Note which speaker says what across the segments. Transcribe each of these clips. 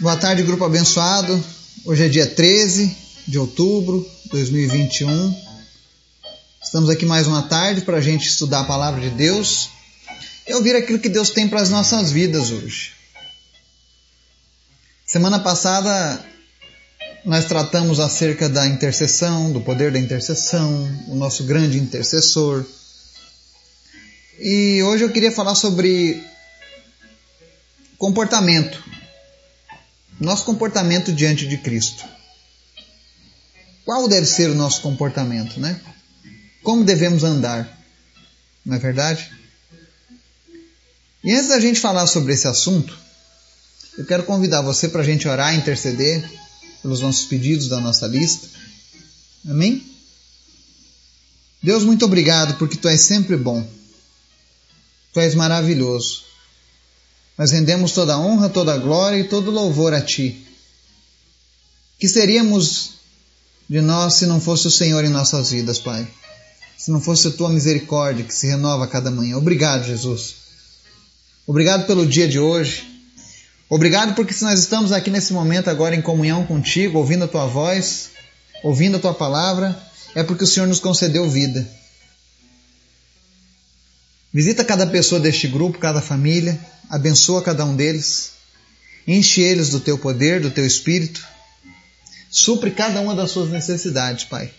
Speaker 1: Boa tarde, grupo abençoado. Hoje é dia 13 de outubro de 2021. Estamos aqui mais uma tarde para a gente estudar a palavra de Deus e ouvir aquilo que Deus tem para as nossas vidas hoje. Semana passada nós tratamos acerca da intercessão, do poder da intercessão, o nosso grande intercessor. E hoje eu queria falar sobre comportamento nosso comportamento diante de Cristo. Qual deve ser o nosso comportamento, né? Como devemos andar, não é verdade? E antes da gente falar sobre esse assunto, eu quero convidar você para a gente orar e interceder pelos nossos pedidos da nossa lista. Amém? Deus, muito obrigado porque tu és sempre bom. Tu és maravilhoso. Nós rendemos toda honra, toda glória e todo louvor a Ti. Que seríamos de nós se não fosse o Senhor em nossas vidas, Pai? Se não fosse a Tua misericórdia que se renova a cada manhã. Obrigado, Jesus. Obrigado pelo dia de hoje. Obrigado porque se nós estamos aqui nesse momento agora em comunhão contigo, ouvindo a Tua voz, ouvindo a Tua palavra, é porque o Senhor nos concedeu vida. Visita cada pessoa deste grupo, cada família abençoa cada um deles, enche eles do teu poder, do teu espírito, supre cada uma das suas necessidades, Pai.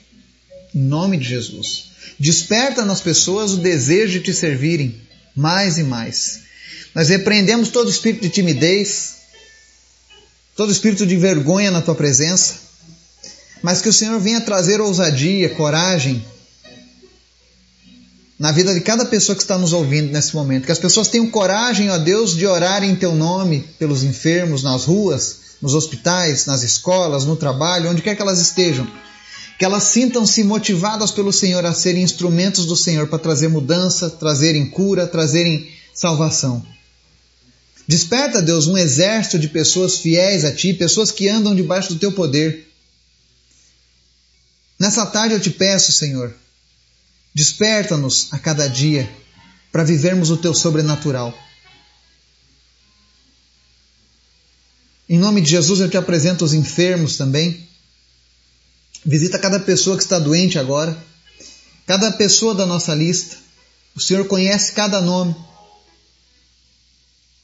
Speaker 1: Em nome de Jesus. Desperta nas pessoas o desejo de te servirem mais e mais. Nós repreendemos todo espírito de timidez, todo espírito de vergonha na tua presença, mas que o Senhor venha trazer ousadia, coragem, na vida de cada pessoa que está nos ouvindo nesse momento. Que as pessoas tenham coragem, ó Deus, de orar em Teu nome pelos enfermos nas ruas, nos hospitais, nas escolas, no trabalho, onde quer que elas estejam. Que elas sintam-se motivadas pelo Senhor a serem instrumentos do Senhor para trazer mudança, trazerem cura, trazerem salvação. Desperta, Deus, um exército de pessoas fiéis a Ti, pessoas que andam debaixo do Teu poder. Nessa tarde eu te peço, Senhor, Desperta-nos a cada dia para vivermos o teu sobrenatural. Em nome de Jesus, eu te apresento os enfermos também. Visita cada pessoa que está doente agora, cada pessoa da nossa lista. O Senhor conhece cada nome.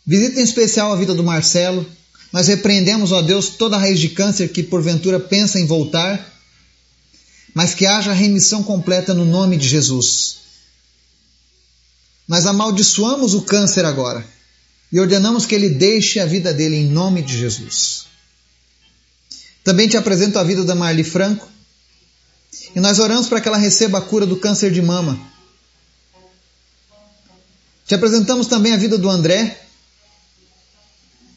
Speaker 1: Visita em especial a vida do Marcelo. Nós repreendemos, ó Deus, toda raiz de câncer que porventura pensa em voltar mas que haja remissão completa no nome de Jesus. Nós amaldiçoamos o câncer agora e ordenamos que ele deixe a vida dele em nome de Jesus. Também te apresento a vida da Marli Franco e nós oramos para que ela receba a cura do câncer de mama. Te apresentamos também a vida do André,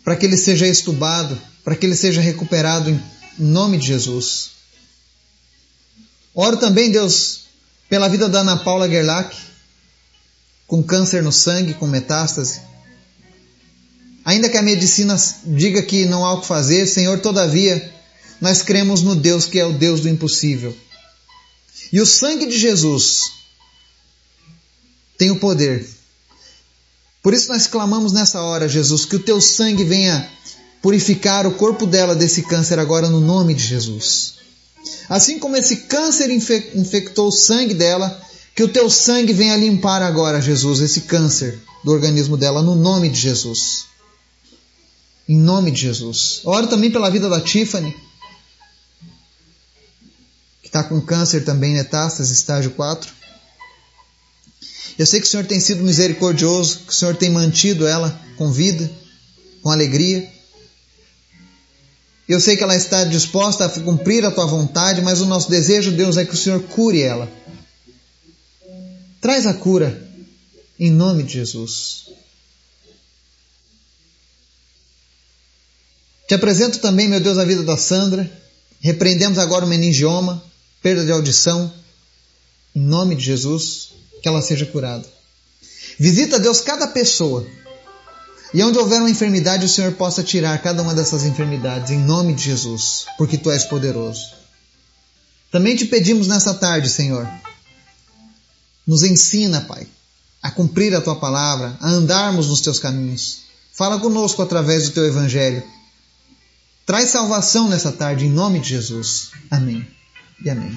Speaker 1: para que ele seja estubado, para que ele seja recuperado em nome de Jesus. Oro também, Deus, pela vida da Ana Paula Gerlach, com câncer no sangue, com metástase. Ainda que a medicina diga que não há o que fazer, Senhor, todavia, nós cremos no Deus que é o Deus do impossível. E o sangue de Jesus tem o poder. Por isso nós clamamos nessa hora, Jesus, que o teu sangue venha purificar o corpo dela desse câncer agora no nome de Jesus. Assim como esse câncer infectou o sangue dela, que o teu sangue venha limpar agora, Jesus, esse câncer do organismo dela, no nome de Jesus. Em nome de Jesus. Oro também pela vida da Tiffany, que está com câncer também, metástase, estágio 4. Eu sei que o Senhor tem sido misericordioso, que o Senhor tem mantido ela com vida, com alegria. Eu sei que ela está disposta a cumprir a tua vontade, mas o nosso desejo, Deus, é que o Senhor cure ela. Traz a cura em nome de Jesus. Te apresento também, meu Deus, a vida da Sandra. Repreendemos agora o meningioma, perda de audição. Em nome de Jesus, que ela seja curada. Visita, Deus, cada pessoa e onde houver uma enfermidade, o Senhor possa tirar cada uma dessas enfermidades, em nome de Jesus, porque Tu és poderoso. Também te pedimos nessa tarde, Senhor, nos ensina, Pai, a cumprir a Tua palavra, a andarmos nos Teus caminhos. Fala conosco através do Teu Evangelho. Traz salvação nessa tarde, em nome de Jesus. Amém e amém.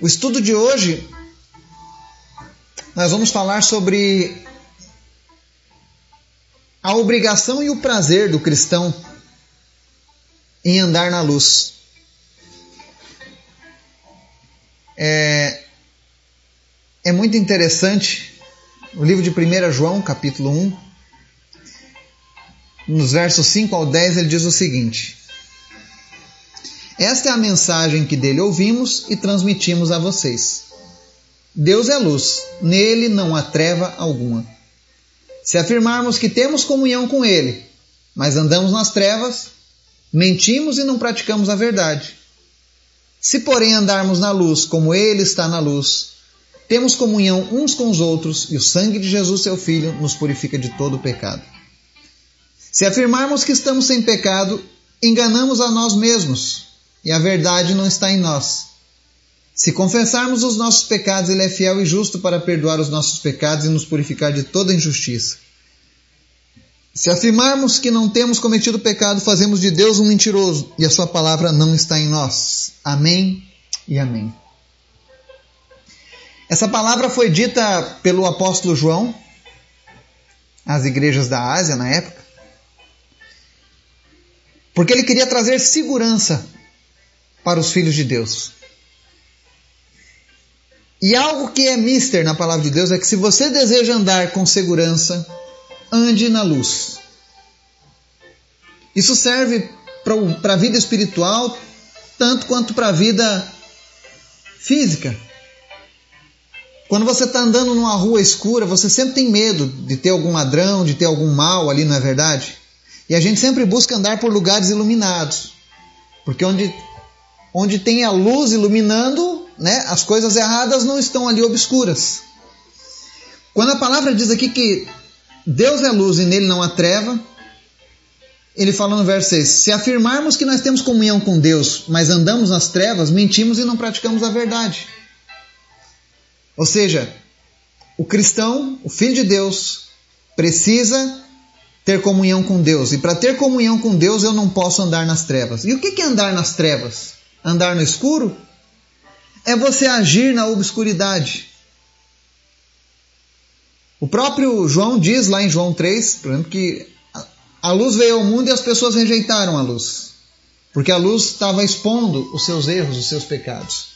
Speaker 1: O estudo de hoje, nós vamos falar sobre a obrigação e o prazer do cristão em andar na luz. É, é muito interessante o livro de 1 João, capítulo 1, nos versos 5 ao 10, ele diz o seguinte: Esta é a mensagem que dele ouvimos e transmitimos a vocês. Deus é luz, nele não há treva alguma. Se afirmarmos que temos comunhão com ele, mas andamos nas trevas, mentimos e não praticamos a verdade. Se, porém, andarmos na luz como ele está na luz, temos comunhão uns com os outros e o sangue de Jesus, seu Filho, nos purifica de todo pecado. Se afirmarmos que estamos sem pecado, enganamos a nós mesmos e a verdade não está em nós. Se confessarmos os nossos pecados, Ele é fiel e justo para perdoar os nossos pecados e nos purificar de toda injustiça. Se afirmarmos que não temos cometido pecado, fazemos de Deus um mentiroso e a Sua palavra não está em nós. Amém e amém. Essa palavra foi dita pelo apóstolo João às igrejas da Ásia na época. Porque ele queria trazer segurança para os filhos de Deus. E algo que é mister na palavra de Deus é que se você deseja andar com segurança, ande na luz. Isso serve para a vida espiritual tanto quanto para a vida física. Quando você está andando numa rua escura, você sempre tem medo de ter algum ladrão, de ter algum mal ali, não é verdade? E a gente sempre busca andar por lugares iluminados. Porque onde, onde tem a luz iluminando, né, as coisas erradas não estão ali obscuras. Quando a palavra diz aqui que Deus é luz e nele não há treva, ele fala no verso 6: Se afirmarmos que nós temos comunhão com Deus, mas andamos nas trevas, mentimos e não praticamos a verdade. Ou seja, o cristão, o filho de Deus, precisa ter comunhão com Deus. E para ter comunhão com Deus, eu não posso andar nas trevas. E o que é andar nas trevas? Andar no escuro? É você agir na obscuridade. O próprio João diz lá em João 3, por exemplo, que a luz veio ao mundo e as pessoas rejeitaram a luz. Porque a luz estava expondo os seus erros, os seus pecados.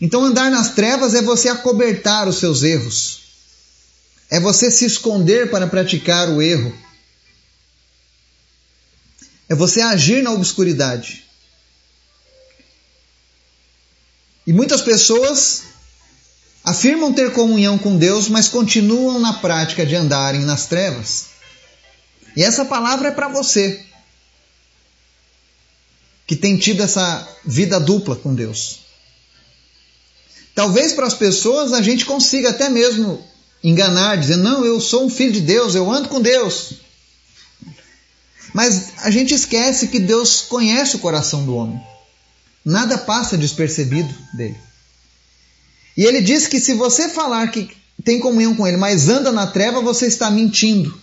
Speaker 1: Então andar nas trevas é você acobertar os seus erros. É você se esconder para praticar o erro. É você agir na obscuridade. E muitas pessoas afirmam ter comunhão com Deus, mas continuam na prática de andarem nas trevas. E essa palavra é para você, que tem tido essa vida dupla com Deus. Talvez para as pessoas a gente consiga até mesmo enganar, dizendo: não, eu sou um filho de Deus, eu ando com Deus. Mas a gente esquece que Deus conhece o coração do homem. Nada passa despercebido dele. E ele diz que se você falar que tem comunhão com ele, mas anda na treva, você está mentindo.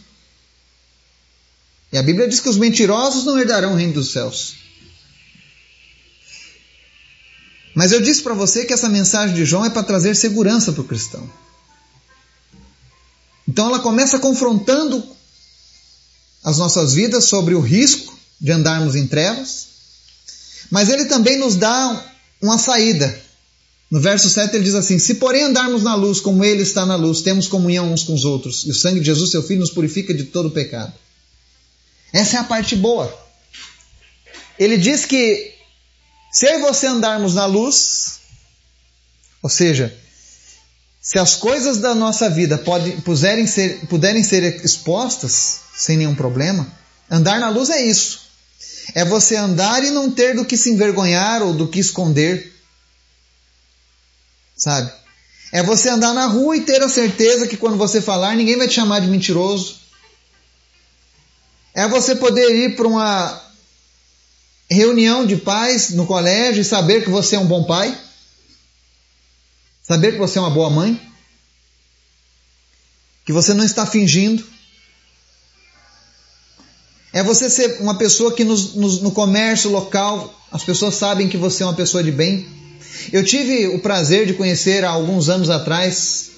Speaker 1: E a Bíblia diz que os mentirosos não herdarão o reino dos céus. Mas eu disse para você que essa mensagem de João é para trazer segurança para o cristão. Então ela começa confrontando as nossas vidas sobre o risco de andarmos em trevas, mas ele também nos dá uma saída. No verso 7 ele diz assim: Se porém andarmos na luz como ele está na luz, temos comunhão uns com os outros, e o sangue de Jesus, seu filho, nos purifica de todo pecado. Essa é a parte boa. Ele diz que se eu e você andarmos na luz, ou seja, se as coisas da nossa vida pode, puderem, ser, puderem ser expostas sem nenhum problema, andar na luz é isso. É você andar e não ter do que se envergonhar ou do que esconder. Sabe? É você andar na rua e ter a certeza que quando você falar, ninguém vai te chamar de mentiroso. É você poder ir para uma reunião de pais no colégio e saber que você é um bom pai. Saber que você é uma boa mãe? Que você não está fingindo? É você ser uma pessoa que nos, nos, no comércio local as pessoas sabem que você é uma pessoa de bem. Eu tive o prazer de conhecer há alguns anos atrás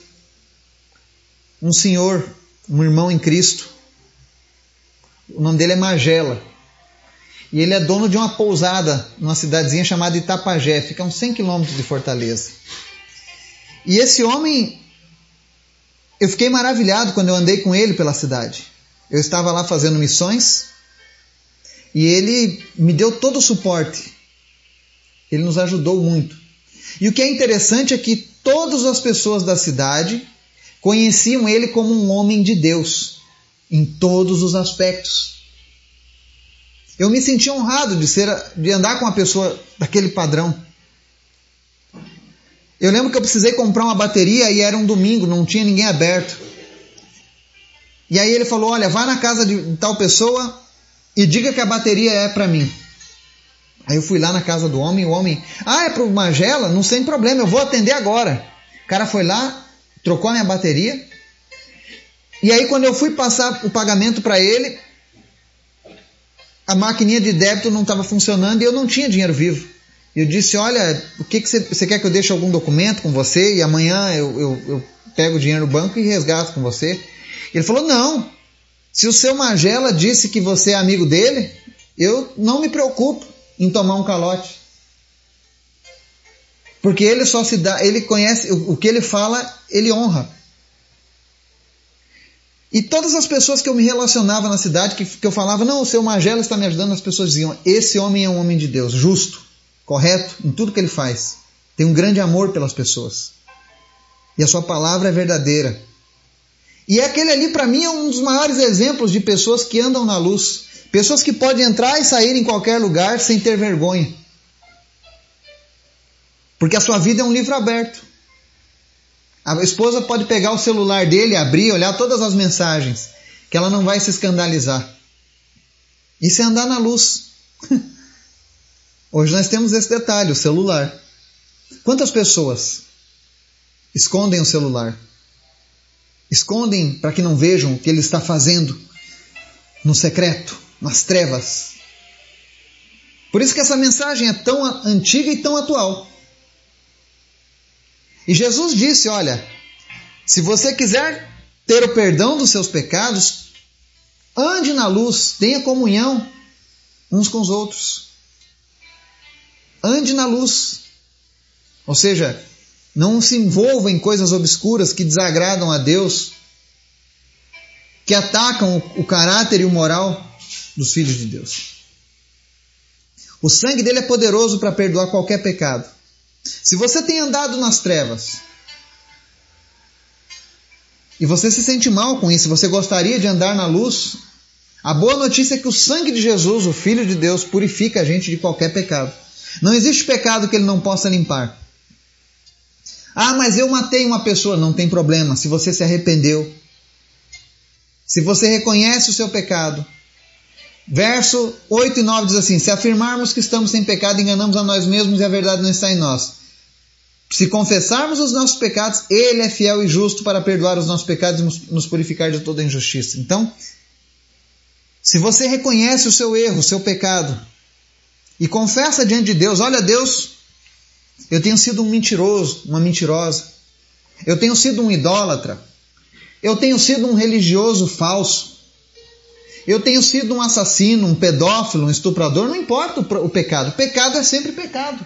Speaker 1: um senhor, um irmão em Cristo. O nome dele é Magela. E ele é dono de uma pousada numa cidadezinha chamada Itapajé, fica a uns 100 quilômetros de Fortaleza. E esse homem, eu fiquei maravilhado quando eu andei com ele pela cidade. Eu estava lá fazendo missões e ele me deu todo o suporte. Ele nos ajudou muito. E o que é interessante é que todas as pessoas da cidade conheciam ele como um homem de Deus em todos os aspectos. Eu me senti honrado de ser de andar com uma pessoa daquele padrão. Eu lembro que eu precisei comprar uma bateria e era um domingo, não tinha ninguém aberto. E aí ele falou: "Olha, vá na casa de tal pessoa e diga que a bateria é para mim". Aí eu fui lá na casa do homem, o homem, ah, é pro Magela? Não sem problema, eu vou atender agora. O cara foi lá, trocou a minha bateria. E aí quando eu fui passar o pagamento para ele, a maquininha de débito não estava funcionando e eu não tinha dinheiro vivo. Eu disse, olha, o que, que você, você quer que eu deixe algum documento com você e amanhã eu, eu, eu pego o dinheiro no banco e resgato com você? Ele falou, não. Se o seu Magela disse que você é amigo dele, eu não me preocupo em tomar um calote. Porque ele só se dá, ele conhece, o, o que ele fala, ele honra. E todas as pessoas que eu me relacionava na cidade, que, que eu falava, não, o seu Magela está me ajudando, as pessoas diziam, esse homem é um homem de Deus, justo, correto em tudo que ele faz. Tem um grande amor pelas pessoas. E a sua palavra é verdadeira. E aquele ali, para mim, é um dos maiores exemplos de pessoas que andam na luz. Pessoas que podem entrar e sair em qualquer lugar sem ter vergonha. Porque a sua vida é um livro aberto. A esposa pode pegar o celular dele, abrir, olhar todas as mensagens, que ela não vai se escandalizar. Isso é andar na luz. Hoje nós temos esse detalhe, o celular. Quantas pessoas escondem o celular? Escondem para que não vejam o que ele está fazendo no secreto nas trevas. Por isso que essa mensagem é tão antiga e tão atual. E Jesus disse: Olha, se você quiser ter o perdão dos seus pecados, ande na luz, tenha comunhão uns com os outros. Ande na luz. Ou seja, não se envolva em coisas obscuras que desagradam a Deus, que atacam o caráter e o moral dos filhos de Deus. O sangue dele é poderoso para perdoar qualquer pecado. Se você tem andado nas trevas e você se sente mal com isso, você gostaria de andar na luz, a boa notícia é que o sangue de Jesus, o Filho de Deus, purifica a gente de qualquer pecado. Não existe pecado que ele não possa limpar. Ah, mas eu matei uma pessoa. Não tem problema. Se você se arrependeu, se você reconhece o seu pecado, Verso 8 e 9 diz assim: Se afirmarmos que estamos sem pecado, enganamos a nós mesmos e a verdade não está em nós. Se confessarmos os nossos pecados, Ele é fiel e justo para perdoar os nossos pecados e nos purificar de toda injustiça. Então, se você reconhece o seu erro, o seu pecado, e confessa diante de Deus: Olha, Deus, eu tenho sido um mentiroso, uma mentirosa, eu tenho sido um idólatra, eu tenho sido um religioso falso, eu tenho sido um assassino, um pedófilo, um estuprador, não importa o pecado. Pecado é sempre pecado.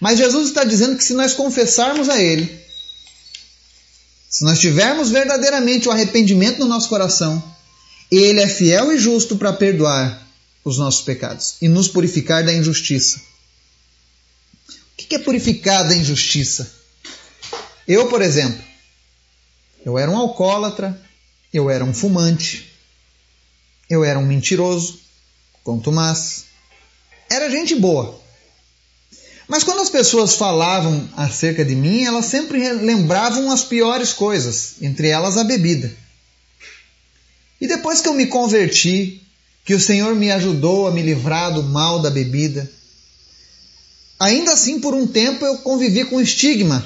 Speaker 1: Mas Jesus está dizendo que se nós confessarmos a Ele, se nós tivermos verdadeiramente o arrependimento no nosso coração, Ele é fiel e justo para perdoar os nossos pecados e nos purificar da injustiça. O que é purificar da injustiça? Eu, por exemplo, eu era um alcoólatra, eu era um fumante, eu era um mentiroso, contumaz. Era gente boa. Mas quando as pessoas falavam acerca de mim, elas sempre lembravam as piores coisas, entre elas a bebida. E depois que eu me converti, que o Senhor me ajudou a me livrar do mal da bebida, ainda assim por um tempo eu convivi com o estigma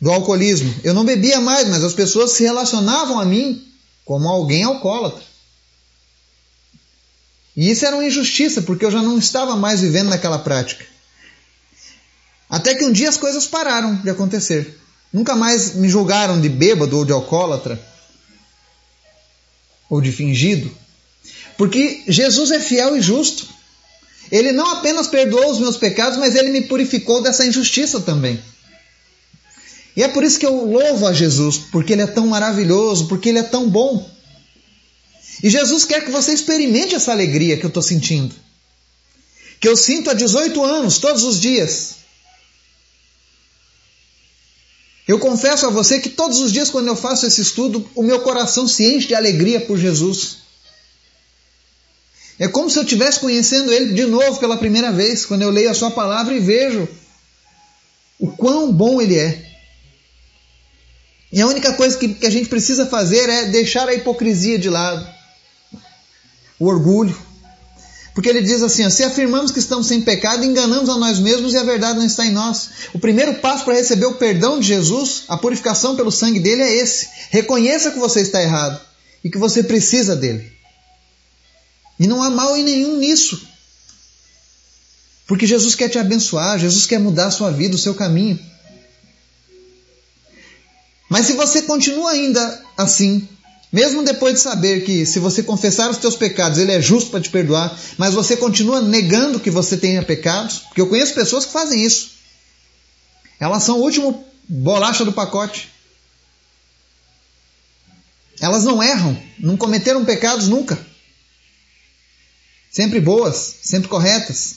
Speaker 1: do alcoolismo. Eu não bebia mais, mas as pessoas se relacionavam a mim como alguém alcoólatra. E isso era uma injustiça, porque eu já não estava mais vivendo naquela prática. Até que um dia as coisas pararam de acontecer. Nunca mais me julgaram de bêbado ou de alcoólatra ou de fingido, porque Jesus é fiel e justo. Ele não apenas perdoou os meus pecados, mas ele me purificou dessa injustiça também. E é por isso que eu louvo a Jesus, porque ele é tão maravilhoso, porque ele é tão bom. E Jesus quer que você experimente essa alegria que eu estou sentindo. Que eu sinto há 18 anos, todos os dias. Eu confesso a você que todos os dias, quando eu faço esse estudo, o meu coração se enche de alegria por Jesus. É como se eu estivesse conhecendo Ele de novo pela primeira vez, quando eu leio a Sua palavra e vejo o quão bom Ele é. E a única coisa que, que a gente precisa fazer é deixar a hipocrisia de lado, o orgulho. Porque ele diz assim: ó, se afirmamos que estamos sem pecado, enganamos a nós mesmos e a verdade não está em nós. O primeiro passo para receber o perdão de Jesus, a purificação pelo sangue dele, é esse. Reconheça que você está errado e que você precisa dele. E não há mal em nenhum nisso. Porque Jesus quer te abençoar, Jesus quer mudar a sua vida, o seu caminho. Mas se você continua ainda assim, mesmo depois de saber que se você confessar os teus pecados, ele é justo para te perdoar, mas você continua negando que você tenha pecados, porque eu conheço pessoas que fazem isso. Elas são o último bolacha do pacote. Elas não erram, não cometeram pecados nunca. Sempre boas, sempre corretas.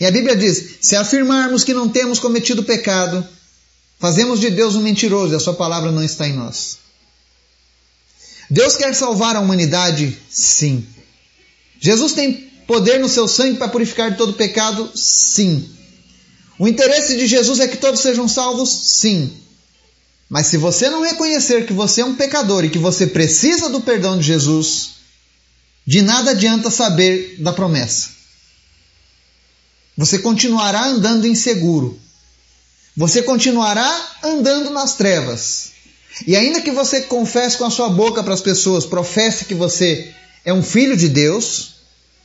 Speaker 1: E a Bíblia diz: se afirmarmos que não temos cometido pecado, fazemos de Deus um mentiroso e a sua palavra não está em nós. Deus quer salvar a humanidade? Sim. Jesus tem poder no seu sangue para purificar de todo pecado? Sim. O interesse de Jesus é que todos sejam salvos? Sim. Mas se você não reconhecer que você é um pecador e que você precisa do perdão de Jesus, de nada adianta saber da promessa. Você continuará andando inseguro. Você continuará andando nas trevas. E ainda que você confesse com a sua boca para as pessoas, professe que você é um filho de Deus,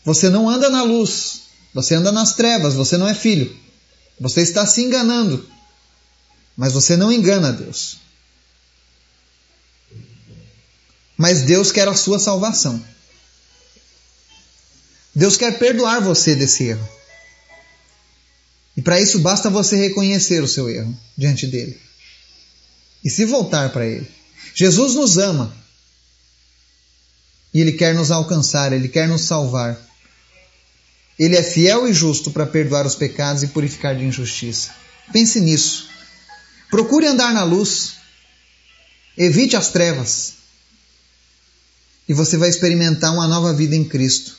Speaker 1: você não anda na luz, você anda nas trevas, você não é filho. Você está se enganando, mas você não engana Deus. Mas Deus quer a sua salvação. Deus quer perdoar você desse erro. E para isso basta você reconhecer o seu erro diante dele e se voltar para Ele. Jesus nos ama e Ele quer nos alcançar, Ele quer nos salvar. Ele é fiel e justo para perdoar os pecados e purificar de injustiça. Pense nisso. Procure andar na luz. Evite as trevas. E você vai experimentar uma nova vida em Cristo.